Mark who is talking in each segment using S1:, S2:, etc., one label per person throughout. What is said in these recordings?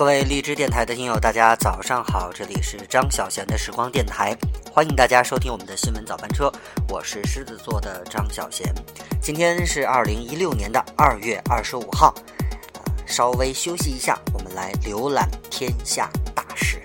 S1: 各位荔枝电台的听友，大家早上好，这里是张小贤的时光电台，欢迎大家收听我们的新闻早班车，我是狮子座的张小贤。今天是二零一六年的二月二十五号，稍微休息一下，我们来浏览天下大事。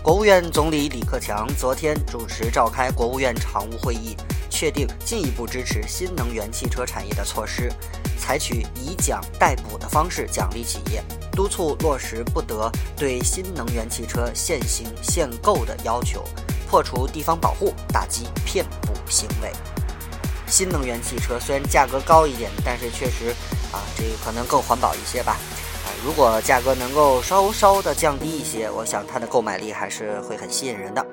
S1: 国务院总理李克强昨天主持召开国务院常务会议，确定进一步支持新能源汽车产业的措施，采取以奖代补的方式奖励企业，督促落实不得对新能源汽车限行限购的要求，破除地方保护，打击骗补行为。新能源汽车虽然价格高一点，但是确实啊，这个可能更环保一些吧。啊如果价格能够稍稍的降低一些，我想它的购买力还是会很吸引人的。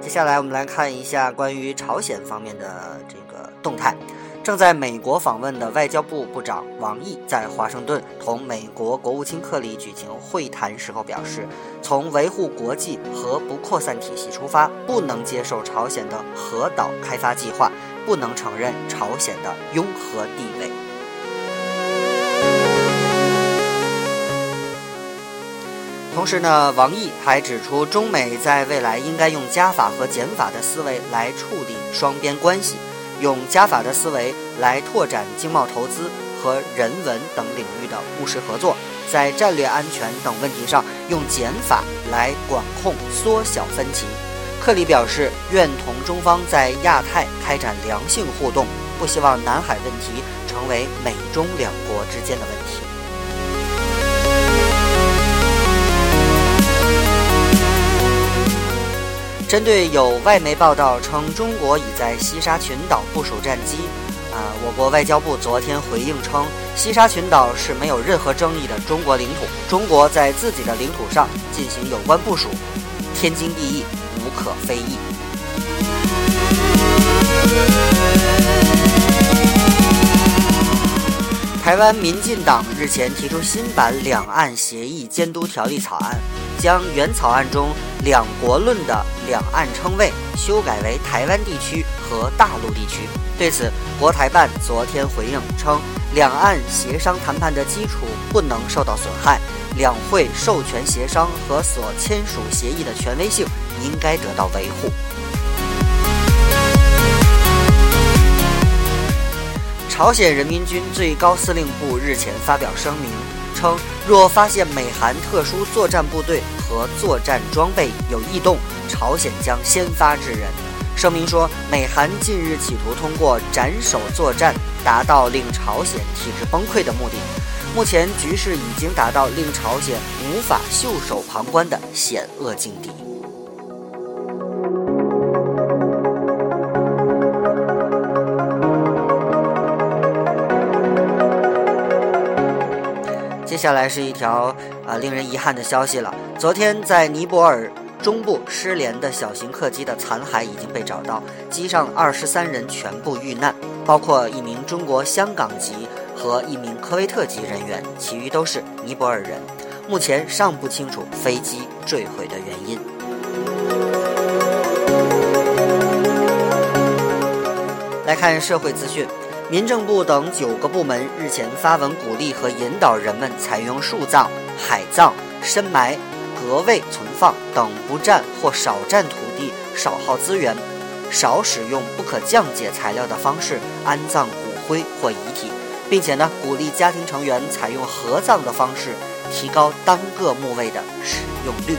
S1: 接下来我们来看一下关于朝鲜方面的这个动态。正在美国访问的外交部部长王毅在华盛顿同美国国务卿克里举行会谈时候表示，从维护国际核不扩散体系出发，不能接受朝鲜的核岛开发计划，不能承认朝鲜的拥核地位。同时呢，王毅还指出，中美在未来应该用加法和减法的思维来处理双边关系，用加法的思维来拓展经贸投资和人文等领域的务实合作，在战略安全等问题上用减法来管控、缩小分歧。克里表示，愿同中方在亚太开展良性互动，不希望南海问题成为美中两国之间的问题。针对有外媒报道称中国已在西沙群岛部署战机，啊，我国外交部昨天回应称，西沙群岛是没有任何争议的中国领土，中国在自己的领土上进行有关部署，天经地义，无可非议。台湾民进党日前提出新版两岸协议监督条例草案。将原草案中“两国论”的两岸称谓修改为台湾地区和大陆地区。对此，国台办昨天回应称，两岸协商谈判的基础不能受到损害，两会授权协商和所签署协议的权威性应该得到维护。朝鲜人民军最高司令部日前发表声明。称，若发现美韩特殊作战部队和作战装备有异动，朝鲜将先发制人。声明说，美韩近日企图通过斩首作战，达到令朝鲜体制崩溃的目的。目前局势已经达到令朝鲜无法袖手旁观的险恶境地。接下来是一条啊令人遗憾的消息了。昨天在尼泊尔中部失联的小型客机的残骸已经被找到，机上二十三人全部遇难，包括一名中国香港籍和一名科威特籍人员，其余都是尼泊尔人。目前尚不清楚飞机坠毁的原因。来看社会资讯。民政部等九个部门日前发文鼓励和引导人们采用树葬、海葬、深埋、隔位存放等不占或少占土地、少耗资源、少使用不可降解材料的方式安葬骨灰或遗体，并且呢，鼓励家庭成员采用合葬的方式，提高单个墓位的使用率。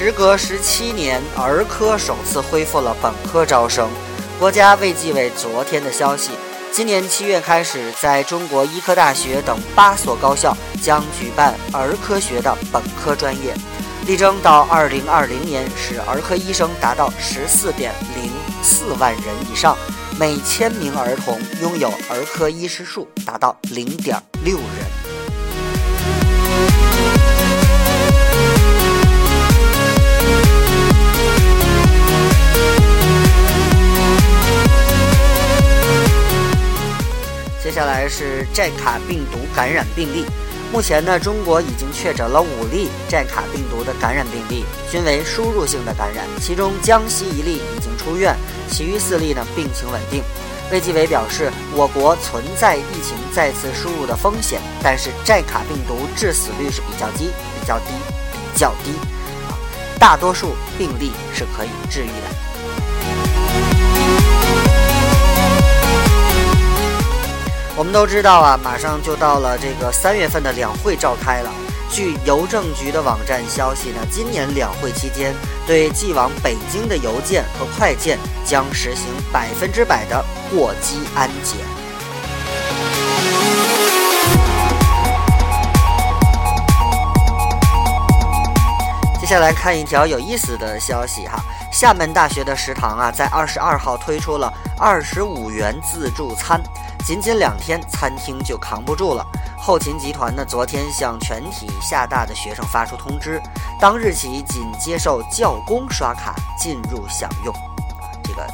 S1: 时隔十七年，儿科首次恢复了本科招生。国家卫计委昨天的消息，今年七月开始，在中国医科大学等八所高校将举办儿科学的本科专业，力争到二零二零年使儿科医生达到十四点零四万人以上，每千名儿童拥有儿科医师数达到零点六人。接下来是寨卡病毒感染病例。目前呢，中国已经确诊了五例寨卡病毒的感染病例，均为输入性的感染，其中江西一例已经出院，其余四例呢病情稳定。卫计委表示，我国存在疫情再次输入的风险，但是寨卡病毒致死率是比较低、比较低、比较低，大多数病例是可以治愈的。我们都知道啊，马上就到了这个三月份的两会召开了。据邮政局的网站消息呢，今年两会期间，对寄往北京的邮件和快件将实行百分之百的过机安检。接下来看一条有意思的消息哈，厦门大学的食堂啊，在二十二号推出了二十五元自助餐，仅仅两天，餐厅就扛不住了。后勤集团呢，昨天向全体厦大的学生发出通知，当日起仅接受教工刷卡进入享用。这个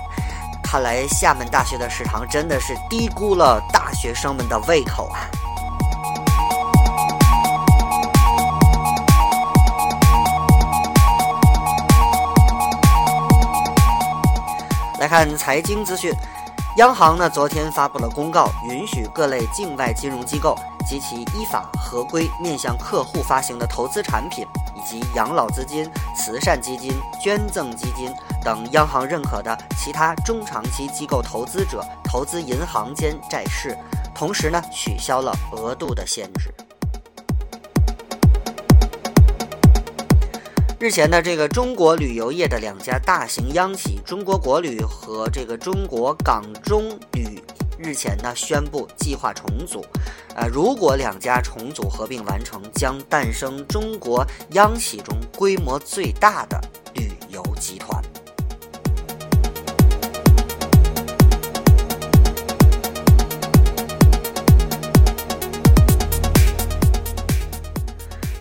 S1: 看来厦门大学的食堂真的是低估了大学生们的胃口啊！来看财经资讯，央行呢昨天发布了公告，允许各类境外金融机构。及其依法合规面向客户发行的投资产品，以及养老资金、慈善基金、捐赠基金等央行认可的其他中长期机构投资者投资银行间债市，同时呢取消了额度的限制。日前呢，这个中国旅游业的两家大型央企中国国旅和这个中国港中旅日前呢宣布计划重组。呃，如果两家重组合并完成，将诞生中国央企中规模最大的旅游集团。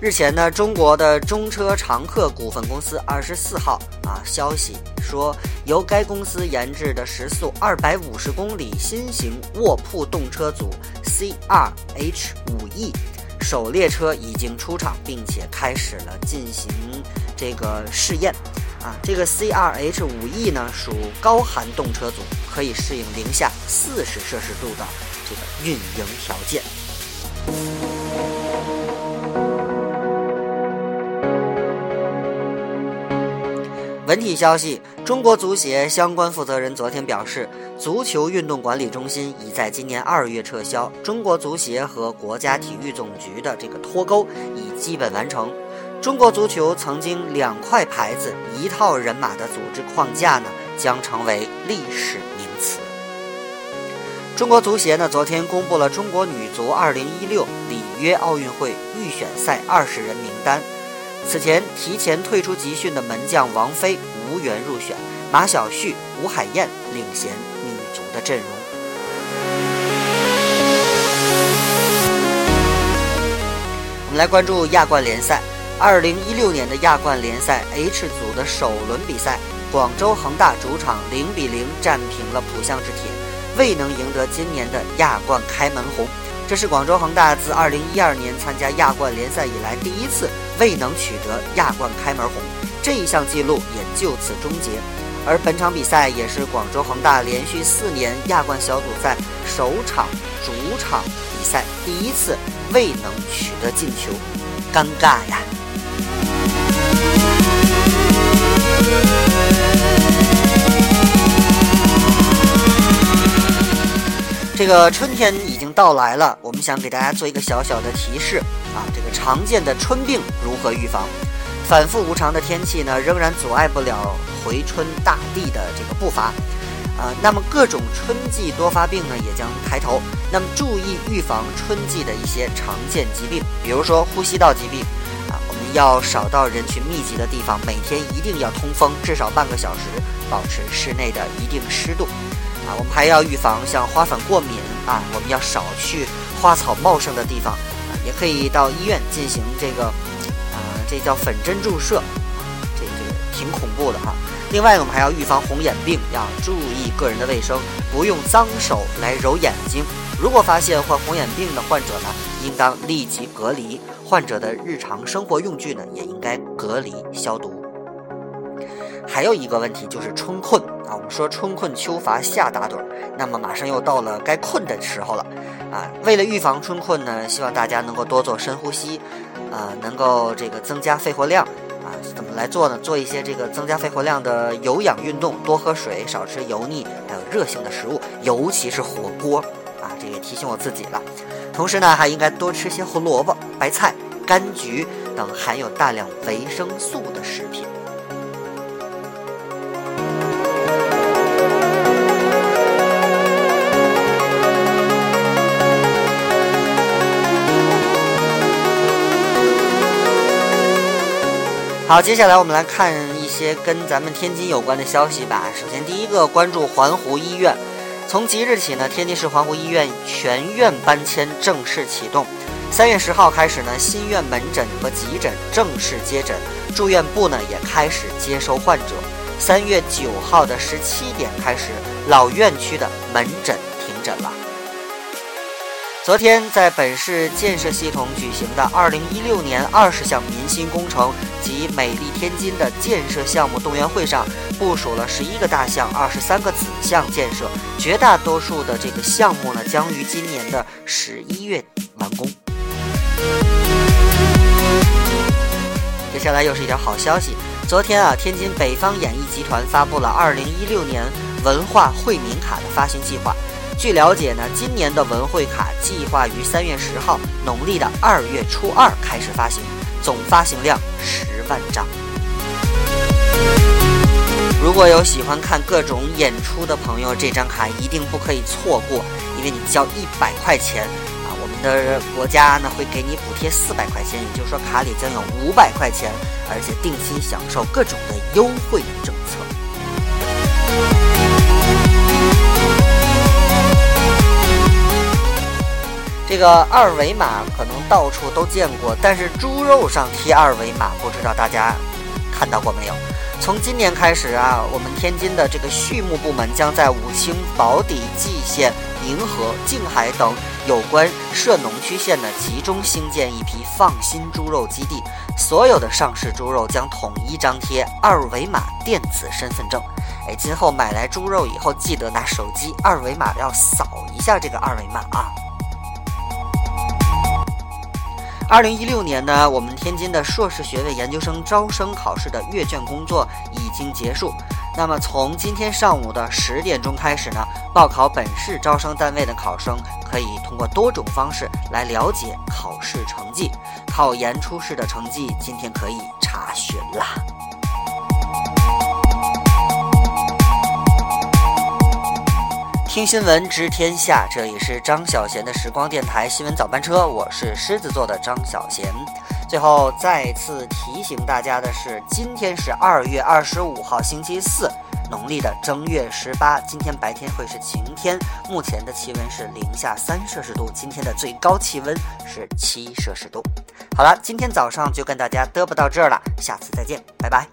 S1: 日前呢，中国的中车长客股份公司二十四号啊，消息说，由该公司研制的时速二百五十公里新型卧铺动车组 CRH 五 E 首列车已经出厂，并且开始了进行这个试验。啊，这个 CRH 五 E 呢，属高寒动车组，可以适应零下四十摄氏度的这个运营条件。本体消息：中国足协相关负责人昨天表示，足球运动管理中心已在今年二月撤销。中国足协和国家体育总局的这个脱钩已基本完成。中国足球曾经两块牌子、一套人马的组织框架呢，将成为历史名词。中国足协呢，昨天公布了中国女足2016里约奥运会预选赛二十人名单。此前提前退出集训的门将王菲无缘入选，马晓旭、吴海燕领衔女足的阵容。我们来关注亚冠联赛，二零一六年的亚冠联赛 H 组的首轮比赛，广州恒大主场零比零战平了浦项制铁，未能赢得今年的亚冠开门红。这是广州恒大自二零一二年参加亚冠联赛以来第一次未能取得亚冠开门红，这一项记录也就此终结。而本场比赛也是广州恒大连续四年亚冠小组赛首场主场比赛第一次未能取得进球，尴尬呀！这个春天已经到来了，我们想给大家做一个小小的提示啊，这个常见的春病如何预防？反复无常的天气呢，仍然阻碍不了回春大地的这个步伐，啊，那么各种春季多发病呢也将抬头。那么注意预防春季的一些常见疾病，比如说呼吸道疾病，啊，我们要少到人群密集的地方，每天一定要通风至少半个小时，保持室内的一定湿度。啊，我们还要预防像花粉过敏啊，我们要少去花草茂盛的地方，也可以到医院进行这个，啊，这叫粉针注射，这这个挺恐怖的哈。另外，我们还要预防红眼病，要注意个人的卫生，不用脏手来揉眼睛。如果发现患红眼病的患者呢，应当立即隔离，患者的日常生活用具呢，也应该隔离消毒。还有一个问题就是春困，说春困秋乏夏打盹儿，那么马上又到了该困的时候了啊。为了预防春困呢，希望大家能够多做深呼吸，啊，能够这个增加肺活量啊。怎么来做呢？做一些这个增加肺活量的有氧运动，多喝水，少吃油腻还有热性的食物，尤其是火锅啊。这也提醒我自己了。同时呢，还应该多吃些胡萝卜、白菜、柑橘等含有大量维生素的食品。好，接下来我们来看一些跟咱们天津有关的消息吧。首先，第一个关注环湖医院，从即日起呢，天津市环湖医院全院搬迁正式启动。三月十号开始呢，新院门诊和急诊正式接诊，住院部呢也开始接收患者。三月九号的十七点开始，老院区的门诊停诊了。昨天，在本市建设系统举行的二零一六年二十项民心工程及美丽天津的建设项目动员会上，部署了十一个大项、二十三个子项建设，绝大多数的这个项目呢，将于今年的十一月完工。接下来又是一条好消息，昨天啊，天津北方演艺集团发布了二零一六年文化惠民卡的发行计划。据了解呢，今年的文汇卡计划于三月十号农历的二月初二开始发行，总发行量十万张。如果有喜欢看各种演出的朋友，这张卡一定不可以错过，因为你交一百块钱啊，我们的国家呢会给你补贴四百块钱，也就是说卡里将有五百块钱，而且定期享受各种的优惠政策。这个二维码可能到处都见过，但是猪肉上贴二维码，不知道大家看到过没有？从今年开始啊，我们天津的这个畜牧部门将在武清、宝坻、蓟县、宁河、静海等有关涉农区县呢，集中兴建一批放心猪肉基地，所有的上市猪肉将统一张贴二维码电子身份证。哎，今后买来猪肉以后，记得拿手机二维码要扫一下这个二维码啊。二零一六年呢，我们天津的硕士学位研究生招生考试的阅卷工作已经结束。那么从今天上午的十点钟开始呢，报考本市招生单位的考生可以通过多种方式来了解考试成绩。考研初试的成绩今天可以查询啦。听新闻知天下，这里是张小贤的时光电台新闻早班车，我是狮子座的张小贤。最后再次提醒大家的是，今天是二月二十五号星期四，农历的正月十八。今天白天会是晴天，目前的气温是零下三摄氏度，今天的最高气温是七摄氏度。好了，今天早上就跟大家嘚啵到这儿了，下次再见，拜拜。